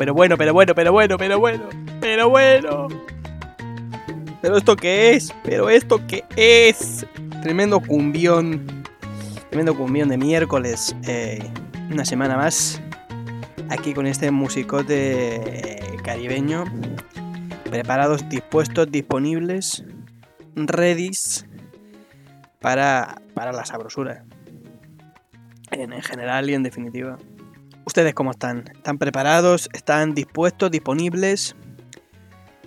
pero bueno, pero bueno, pero bueno, pero bueno, pero bueno. ¿Pero esto qué es? ¿Pero esto qué es? Tremendo cumbión. Tremendo cumbión de miércoles. Eh, una semana más. Aquí con este musicote caribeño. Preparados, dispuestos, disponibles. Redis. Para, para la sabrosura. En general y en definitiva. ¿Ustedes cómo están? ¿Están preparados? ¿Están dispuestos? ¿Disponibles?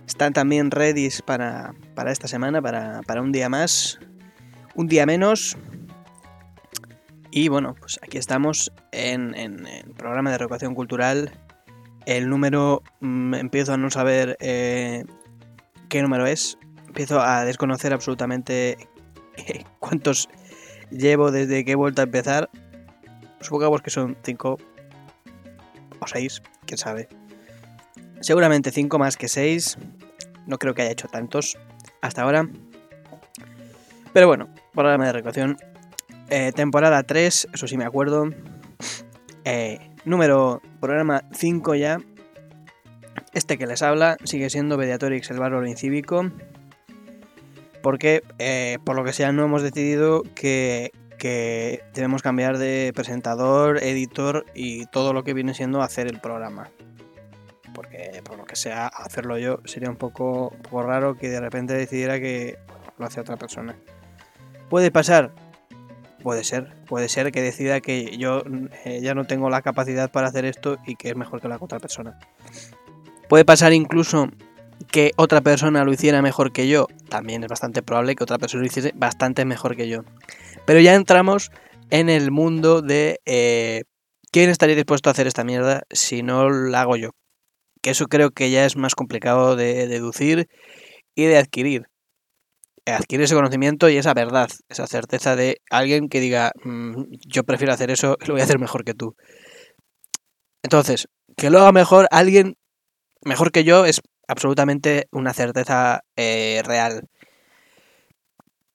Están también ready para, para esta semana, para, un día más, un día menos. Y bueno, pues aquí estamos en, el programa de reeducación cultural. El número, mm, empiezo a no saber eh, qué número es. Empiezo a desconocer absolutamente cuántos llevo desde que he vuelto a empezar. Supongamos que son 5 o 6, quién sabe. Seguramente 5 más que 6. No creo que haya hecho tantos hasta ahora. Pero bueno, programa de recreación. Eh, temporada 3, eso sí me acuerdo. Eh, número, programa 5 ya. Este que les habla sigue siendo Mediatorix, el barrio incívico. Porque, eh, por lo que sea, no hemos decidido que, que debemos cambiar de presentador, editor y todo lo que viene siendo hacer el programa porque por lo que sea, hacerlo yo sería un poco, raro que de repente decidiera que lo hace otra persona. ¿Puede pasar? Puede ser, puede ser que decida que yo eh, ya no tengo la capacidad para hacer esto y que es mejor que la otra persona. Puede pasar incluso que otra persona lo hiciera mejor que yo. También es bastante probable que otra persona lo hiciese bastante mejor que yo. Pero ya entramos en el mundo de eh, quién estaría dispuesto a hacer esta mierda si no la hago yo que eso creo que ya es más complicado de deducir y de adquirir. Adquirir ese conocimiento y esa verdad, esa certeza de alguien que diga, mm, yo prefiero hacer eso, lo voy a hacer mejor que tú. Entonces, que lo haga mejor alguien mejor que yo es absolutamente una certeza eh, real.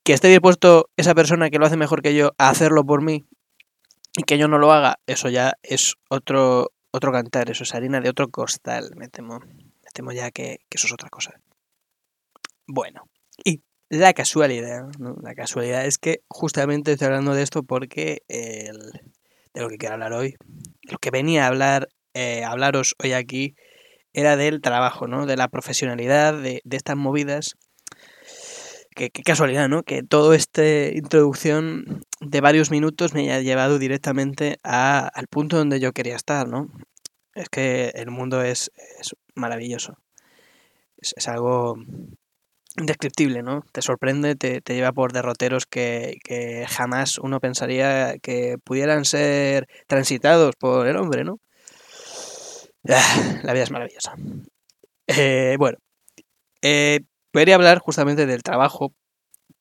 Que esté dispuesto esa persona que lo hace mejor que yo a hacerlo por mí y que yo no lo haga, eso ya es otro, otro cantar, eso es harina de otro costal, me temo, me temo ya que, eso es otra cosa. Bueno, y la casualidad, la casualidad es que justamente estoy hablando de esto porque de lo que quiero hablar hoy, lo que venía a hablar, eh, hablaros hoy aquí era del trabajo, ¿no? De la profesionalidad, de, estas movidas. Qué, casualidad, ¿no? Que toda esta introducción de varios minutos me haya llevado directamente al punto donde yo quería estar, ¿no? Es que el mundo es, maravilloso. Es, algo indescriptible, ¿no? Te sorprende, te, lleva por derroteros que, jamás uno pensaría que pudieran ser transitados por el hombre, ¿no? Ah, la vida es maravillosa. Eh, bueno, eh, podría hablar justamente del trabajo,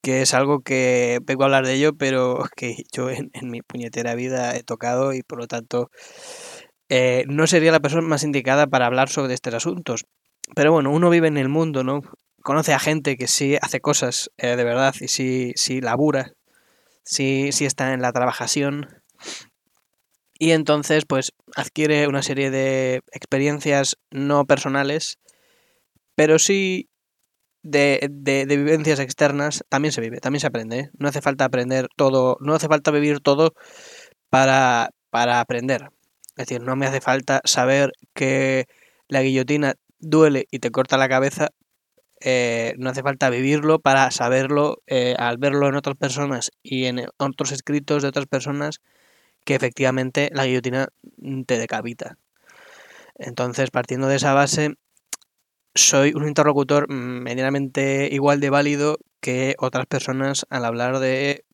que es algo que vengo a hablar de ello, pero que yo en mi puñetera vida he tocado y por lo tanto eh, no sería la persona más indicada para hablar sobre estos asuntos. Pero bueno, uno vive en el mundo, ¿no? Conoce a gente que sí hace cosas eh, de verdad y sí, sí labura, sí, sí está en la trabajación. Y entonces, pues, adquiere una serie de experiencias no personales, pero sí de, de, de, vivencias externas. También se vive, también se aprende. ¿eh? No hace falta aprender todo, no hace falta vivir todo para, para aprender. Es decir, no me hace falta saber que la guillotina duele y te corta la cabeza. Eh, no hace falta vivirlo para saberlo eh, al verlo en otras personas y en otros escritos de otras personas que efectivamente la guillotina te decapita. Entonces, partiendo de esa base, soy un interlocutor medianamente igual de válido que otras personas al hablar de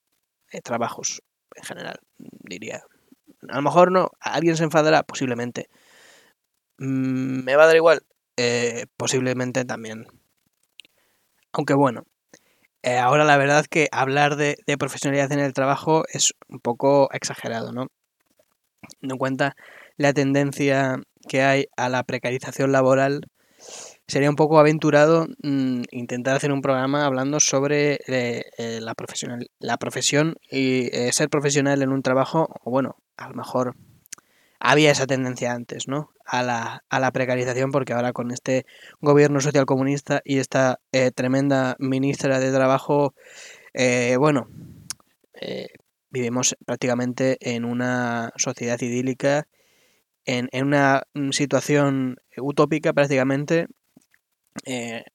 eh, trabajos en general, diría. A lo mejor no, alguien se enfadará, posiblemente. Mm, ¿Me va a dar igual? Eh, posiblemente también. Aunque bueno, eh, ahora la verdad que hablar de, profesionalidad en el trabajo es un poco exagerado, ¿no? Teniendo en cuenta la tendencia que hay a la precarización laboral, sería un poco aventurado mm, intentar hacer un programa hablando sobre eh, la, profesional, la profesión y ser profesional en un trabajo, o bueno, a lo mejor había esa tendencia antes, ¿no? a la, a la precarización, porque ahora con este gobierno social comunista y esta eh, tremenda ministra de Trabajo, eh, bueno, eh, vivimos prácticamente en una sociedad idílica, en, en una situación utópica prácticamente,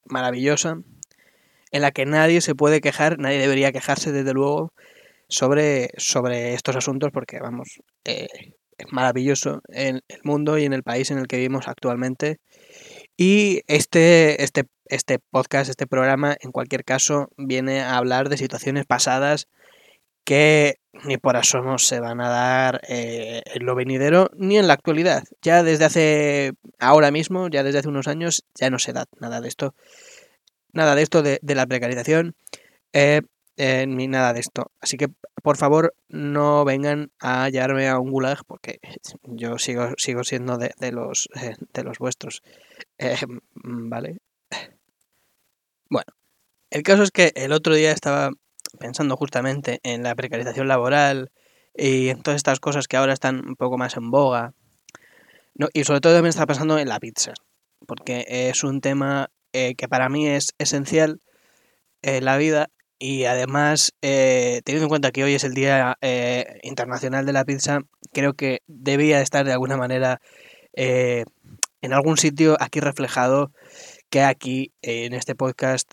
maravillosa, en la que nadie se puede quejar, nadie debería quejarse desde luego sobre, sobre estos asuntos, porque vamos, es maravilloso en el mundo y en el país en el que vivimos actualmente. Y este, este, este podcast, este programa, en cualquier caso, viene a hablar de situaciones pasadas que ni por asomo se van a dar eh, en lo venidero ni en la actualidad. Ya desde hace, ahora mismo, ya desde hace unos años, ya no se da nada de esto. Nada de esto de, la precarización. Eh, eh, ni nada de esto. Así que, por favor, no vengan a llevarme a un gulag porque yo sigo, sigo siendo de, los, de los vuestros. ¿Vale? Bueno, el caso es que el otro día estaba pensando justamente en la precarización laboral y en todas estas cosas que ahora están un poco más en boga. Y sobre todo también estaba pensando en la pizza, porque es un tema que para mí es esencial en la vida y además, eh, teniendo en cuenta que hoy es el Día eh, Internacional de la Pizza, creo que debía estar de alguna manera eh, en algún sitio aquí reflejado que aquí en este podcast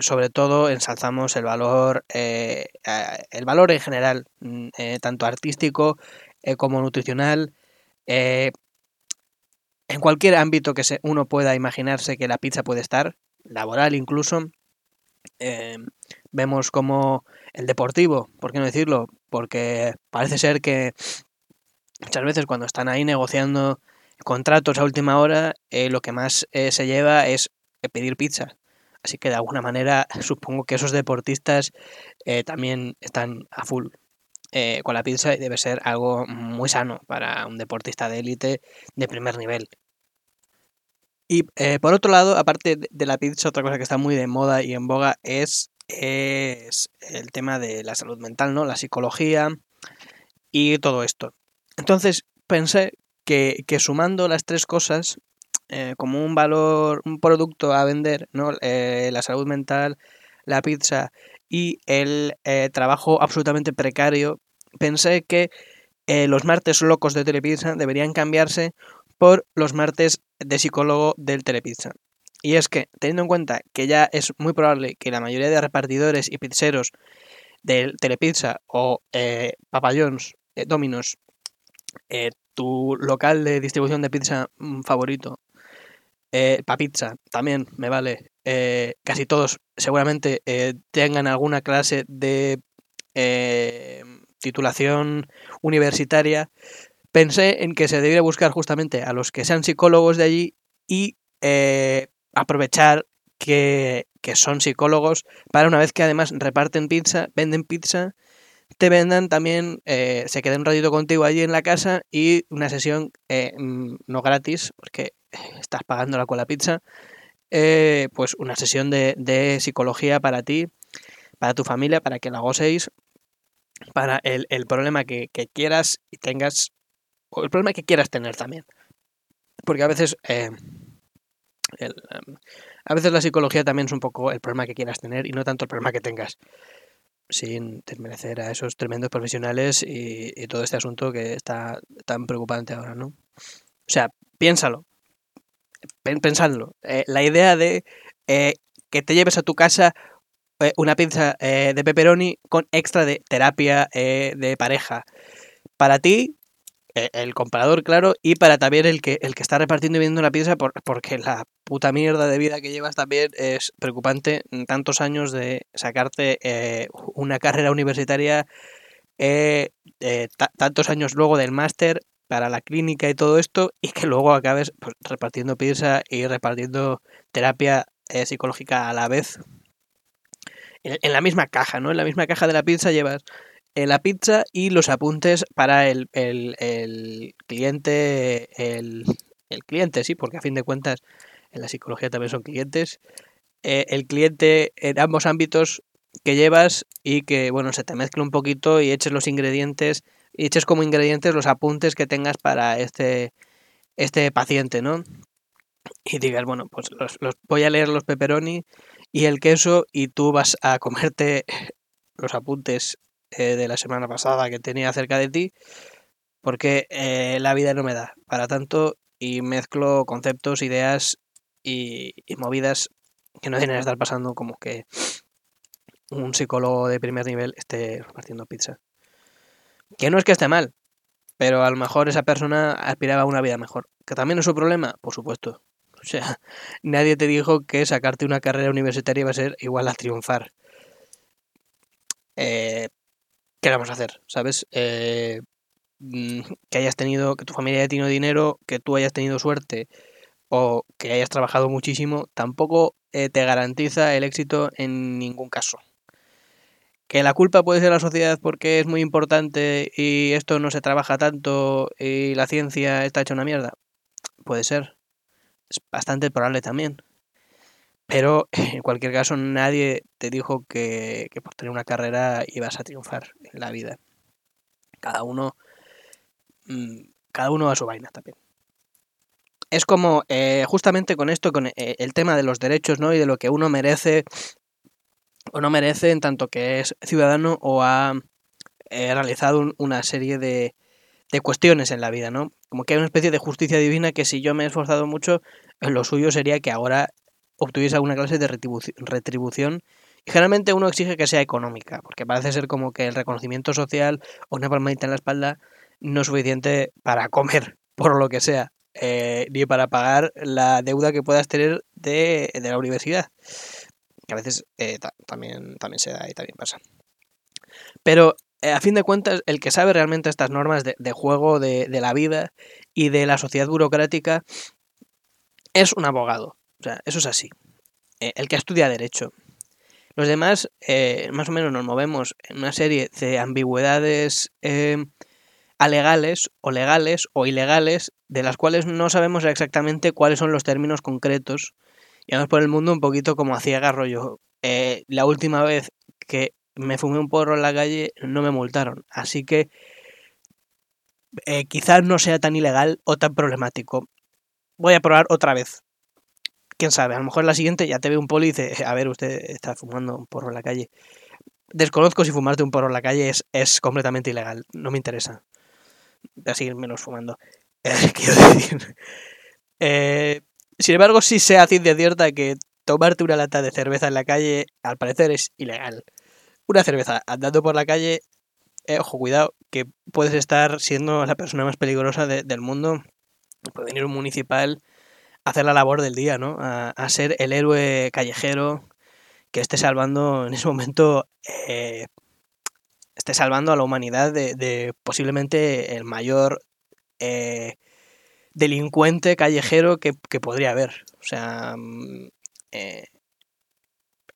sobre todo ensalzamos el valor el valor en general mm, tanto artístico como nutricional en cualquier ámbito que se, uno pueda imaginarse que la pizza puede estar laboral incluso vemos como el deportivo, ¿por qué no decirlo? Porque parece ser que muchas veces cuando están ahí negociando contratos a última hora, eh, lo que más eh, se lleva es eh, pedir pizza. Así que de alguna manera supongo que esos deportistas también están a full con la pizza y debe ser algo muy sano para un deportista de élite de primer nivel. Y por otro lado, aparte de la pizza, otra cosa que está muy de moda y en boga es es el tema de la salud mental, ¿no? La psicología y todo esto. Entonces pensé que, sumando las tres cosas eh, como un valor, un producto a vender, ¿no? Eh, la salud mental, la pizza y el eh, trabajo absolutamente precario, pensé que los martes locos de Telepizza deberían cambiarse por los martes de psicólogo del Telepizza. Y es que, teniendo en cuenta que ya es muy probable que la mayoría de repartidores y pizzeros del Telepizza o eh, Domino's, tu local de distribución de pizza mm, favorito, eh, Papizza, también me vale, casi todos seguramente tengan alguna clase de titulación universitaria, pensé en que se debería buscar justamente a los que sean psicólogos de allí y aprovechar que, son psicólogos para una vez que además reparten pizza, venden pizza, te vendan también, eh, se queden un ratito contigo allí en la casa y una sesión eh, mm, no gratis, porque estás pagándola con la pizza, eh, pues una sesión de, psicología para ti, para tu familia, para que la gocéis, para el, problema que, quieras y tengas, o el problema que quieras tener también. Porque a veces Em, a veces la psicología también es un poco el problema que quieras tener y no tanto el problema que tengas. Sin desmerecer a esos tremendos profesionales y, todo este asunto que está tan preocupante ahora, ¿no? O sea, piénsalo. Pensadlo. Eh, la idea de eh, que te lleves a tu casa eh, una pizza de pepperoni con extra de terapia de pareja. Para ti, e, el comprador, claro, y para también el que, el que está repartiendo y vendiendo la pizza, porque la puta mierda de vida que llevas también es preocupante. Tantos años de sacarte una carrera universitaria, tantos años luego del máster para la clínica y todo esto, y que luego acabes pues, repartiendo pizza y repartiendo terapia psicológica a la vez. en la misma caja, ¿no? En la misma caja de la pizza llevas la pizza y los apuntes para el, cliente, el, cliente, sí, porque a fin de cuentas en la psicología también son clientes, eh, el cliente en ambos ámbitos que llevas y que, bueno, se te mezcle un poquito y eches los ingredientes, y eches como ingredientes los apuntes que tengas para este, este paciente, ¿no? Y digas, bueno, pues los, voy a leer los pepperoni y el queso y tú vas a comerte los apuntes eh, de la semana pasada que tenía cerca de ti porque eh, la vida no me da para tanto y mezclo conceptos, ideas y, movidas que no tienen que estar pasando como que un psicólogo de primer nivel esté repartiendo pizza. Que no es que esté mal, pero a lo mejor esa persona aspiraba a una vida mejor. ¿Que también es su problema? Por supuesto. O sea, nadie te dijo que sacarte una carrera universitaria iba a ser igual a triunfar. Eh, ¿Qué vamos a hacer? ¿Sabes? Eh, mm, que hayas tenido, que tu familia haya tenido dinero, que tú hayas tenido suerte o que hayas trabajado muchísimo, tampoco eh, te garantiza el éxito en ningún caso. Que la culpa puede ser la sociedad porque es muy importante y esto no se trabaja tanto y la ciencia está hecha una mierda. Puede ser. Es bastante probable también. Pero en cualquier caso nadie te dijo que, por tener una carrera ibas a triunfar en la vida. Cada uno, mm, cada uno a su vaina también. Es como eh, justamente con esto, con eh, el tema de los derechos, ¿no? Y de lo que uno merece o no merece en tanto que es ciudadano o ha eh, realizado una serie de, de cuestiones en la vida, ¿no? Como que hay una especie de justicia divina que si yo me he esforzado mucho, lo suyo sería que ahora obtuviese alguna clase de retribución. Y generalmente uno exige que sea económica, porque parece ser como que el reconocimiento social o una palmadita en la espalda no es suficiente para comer, por lo que sea, eh, ni para pagar la deuda que puedas tener de, la universidad. Que a veces eh, también, también se da y también pasa. Pero eh, a fin de cuentas, el que sabe realmente estas normas de, juego de, la vida y de la sociedad burocrática es un abogado. O sea, eso es así. Eh, el que estudia derecho. Los demás, más o menos, nos movemos en una serie de ambigüedades alegales o legales o ilegales, de las cuales no sabemos exactamente cuáles son los términos concretos. Y vamos por el mundo un poquito como a ciegas rollo. Eh, la última vez que me fumé un porro en la calle no me multaron. Así que quizás no sea tan ilegal o tan problemático. Voy a probar otra vez quién sabe, a lo mejor la siguiente ya te ve un poli y dice, a ver, usted está fumando un porro en la calle. Desconozco si fumarte un porro en la calle es, es completamente ilegal, no me interesa. Voy a seguir menos fumando. Eh, quiero decir. Eh, sin embargo, sí se hace de cierta que tomarte una lata de cerveza en la calle, al parecer, es ilegal. Una cerveza andando por la calle, eh, ojo, cuidado, que puedes estar siendo la persona más peligrosa del mundo. Puede venir un municipal hacer la labor del día, ¿no? A, ser el héroe callejero que esté salvando en ese momento, eh, esté salvando a la humanidad de, posiblemente el mayor eh, delincuente callejero que, podría haber. O sea, mm, eh,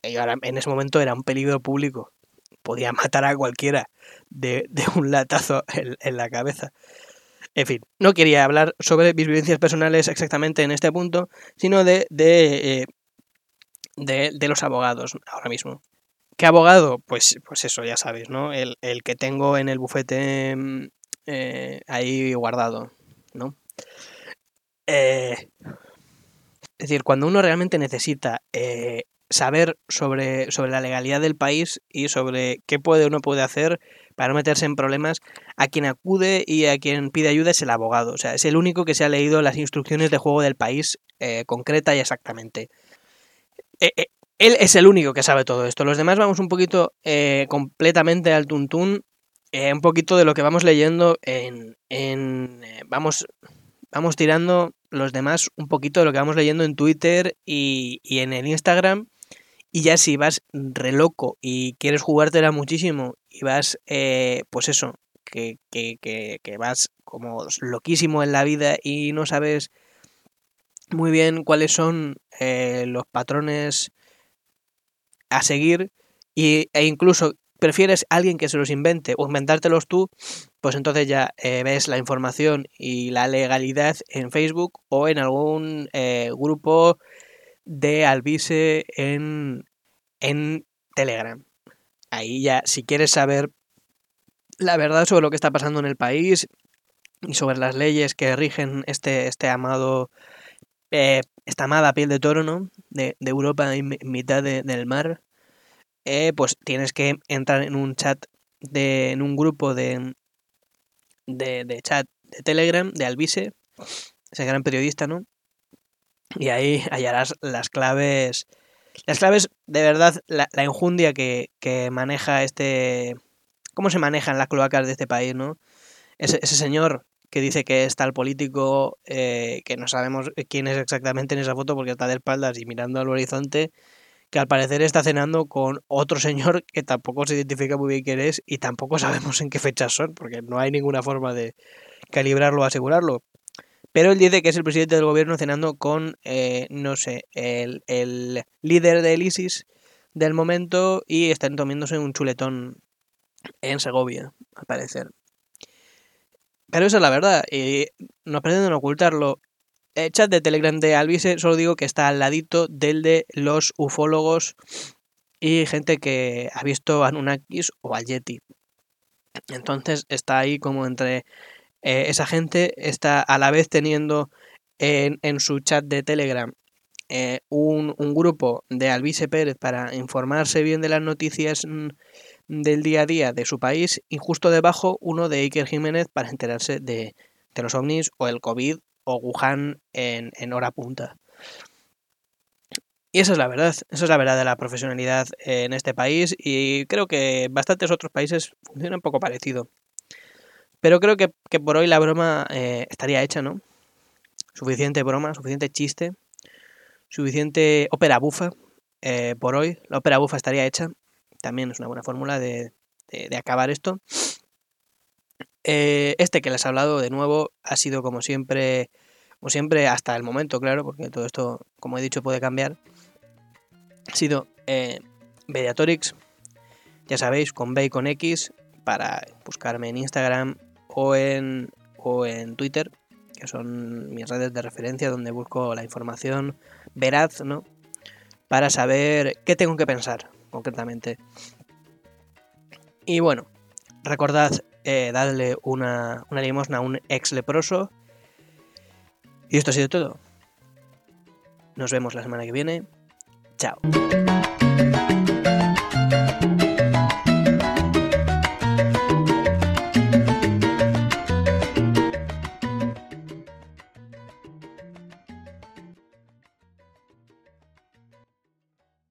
en ese momento era un peligro público. Podía matar a cualquiera de, un latazo en la cabeza. En fin, no quería hablar sobre mis vivencias personales exactamente en este punto, sino de, de, eh, de, los abogados ahora mismo. ¿Qué abogado? Pues, pues eso, ya sabéis, ¿no? El, que tengo en el bufete mm, eh, ahí guardado, ¿no? Eh, es decir, cuando uno realmente necesita saber sobre, sobre la legalidad del país y sobre qué puede o no puede hacer para no meterse en problemas, a quien acude y a quien pide ayuda es el abogado. O sea, es el único que se ha leído las instrucciones de juego del país eh, concreta y exactamente. Eh, eh, él es el único que sabe todo esto. Los demás vamos un poquito completamente al tuntún, un poquito de lo que vamos leyendo en... en vamos, vamos tirando los demás un poquito de lo que vamos leyendo en Twitter y, y en el Instagram. Y ya si vas re loco y quieres jugártela muchísimo y vas, eh, pues eso, que, que, que, vas como loquísimo en la vida y no sabes muy bien cuáles son eh, los patrones a seguir y, e incluso prefieres a alguien que se los invente o inventártelos tú, pues entonces ya eh, ves la información y la legalidad en Facebook o en algún grupo de Alvise en, en Telegram. Ahí ya, si quieres saber la verdad sobre lo que está pasando en el país y sobre las leyes que rigen este, este amado, eh, esta amada piel de toro, ¿no? De, Europa en mitad del mar, eh, pues tienes que entrar en un chat, de, en un grupo de, de, de chat de Telegram de Alvise, ese gran periodista, ¿no? Y ahí hallarás las claves, las claves de verdad, la, la enjundia que, que maneja este, cómo se manejan las cloacas de este país, ¿no? Ese, ese señor que dice que es tal político, eh, que no sabemos quién es exactamente en esa foto porque está de espaldas y mirando al horizonte, que al parecer está cenando con otro señor que tampoco se identifica muy bien quién es y tampoco sabemos en qué fechas son, porque no hay ninguna forma de calibrarlo o asegurarlo. Pero él dice que es el presidente del gobierno cenando con, eh, no sé, el, el líder del ISIS del momento y están tomándose un chuletón en Segovia, al parecer. Pero esa es la verdad, y no pretenden ocultarlo. El chat de Telegram de Alvise solo digo que está al ladito del de los ufólogos y gente que ha visto a Anunnakis o al Yeti. Entonces está ahí como entre eh, esa gente, está a la vez teniendo en, en su chat de Telegram eh, un, un, grupo de Alvise Pérez para informarse bien de las noticias mm, del día a día de su país y justo debajo uno de Iker Jiménez para enterarse de, los ovnis o el COVID o Wuhan en, hora punta. Y esa es la verdad, esa es la verdad de la profesionalidad en este país y creo que bastantes otros países funcionan un poco parecido. Pero creo que, por hoy la broma eh, estaría hecha, ¿no? Suficiente broma, suficiente chiste, suficiente ópera bufa eh, por hoy. La ópera bufa estaría hecha también es una buena fórmula de, acabar esto. Eh, este que les he hablado de nuevo ha sido como siempre, como siempre hasta el momento, claro, porque todo esto, como he dicho, puede cambiar. Ha sido eh, ya sabéis, con B con X, para buscarme en Instagram o en, o en Twitter, que son mis redes de referencia donde busco la información veraz, ¿no? Para saber qué tengo que pensar concretamente. Y bueno, recordad eh, darle una, una limosna a un ex leproso. Y esto ha sido todo. Nos vemos la semana que viene. Chao.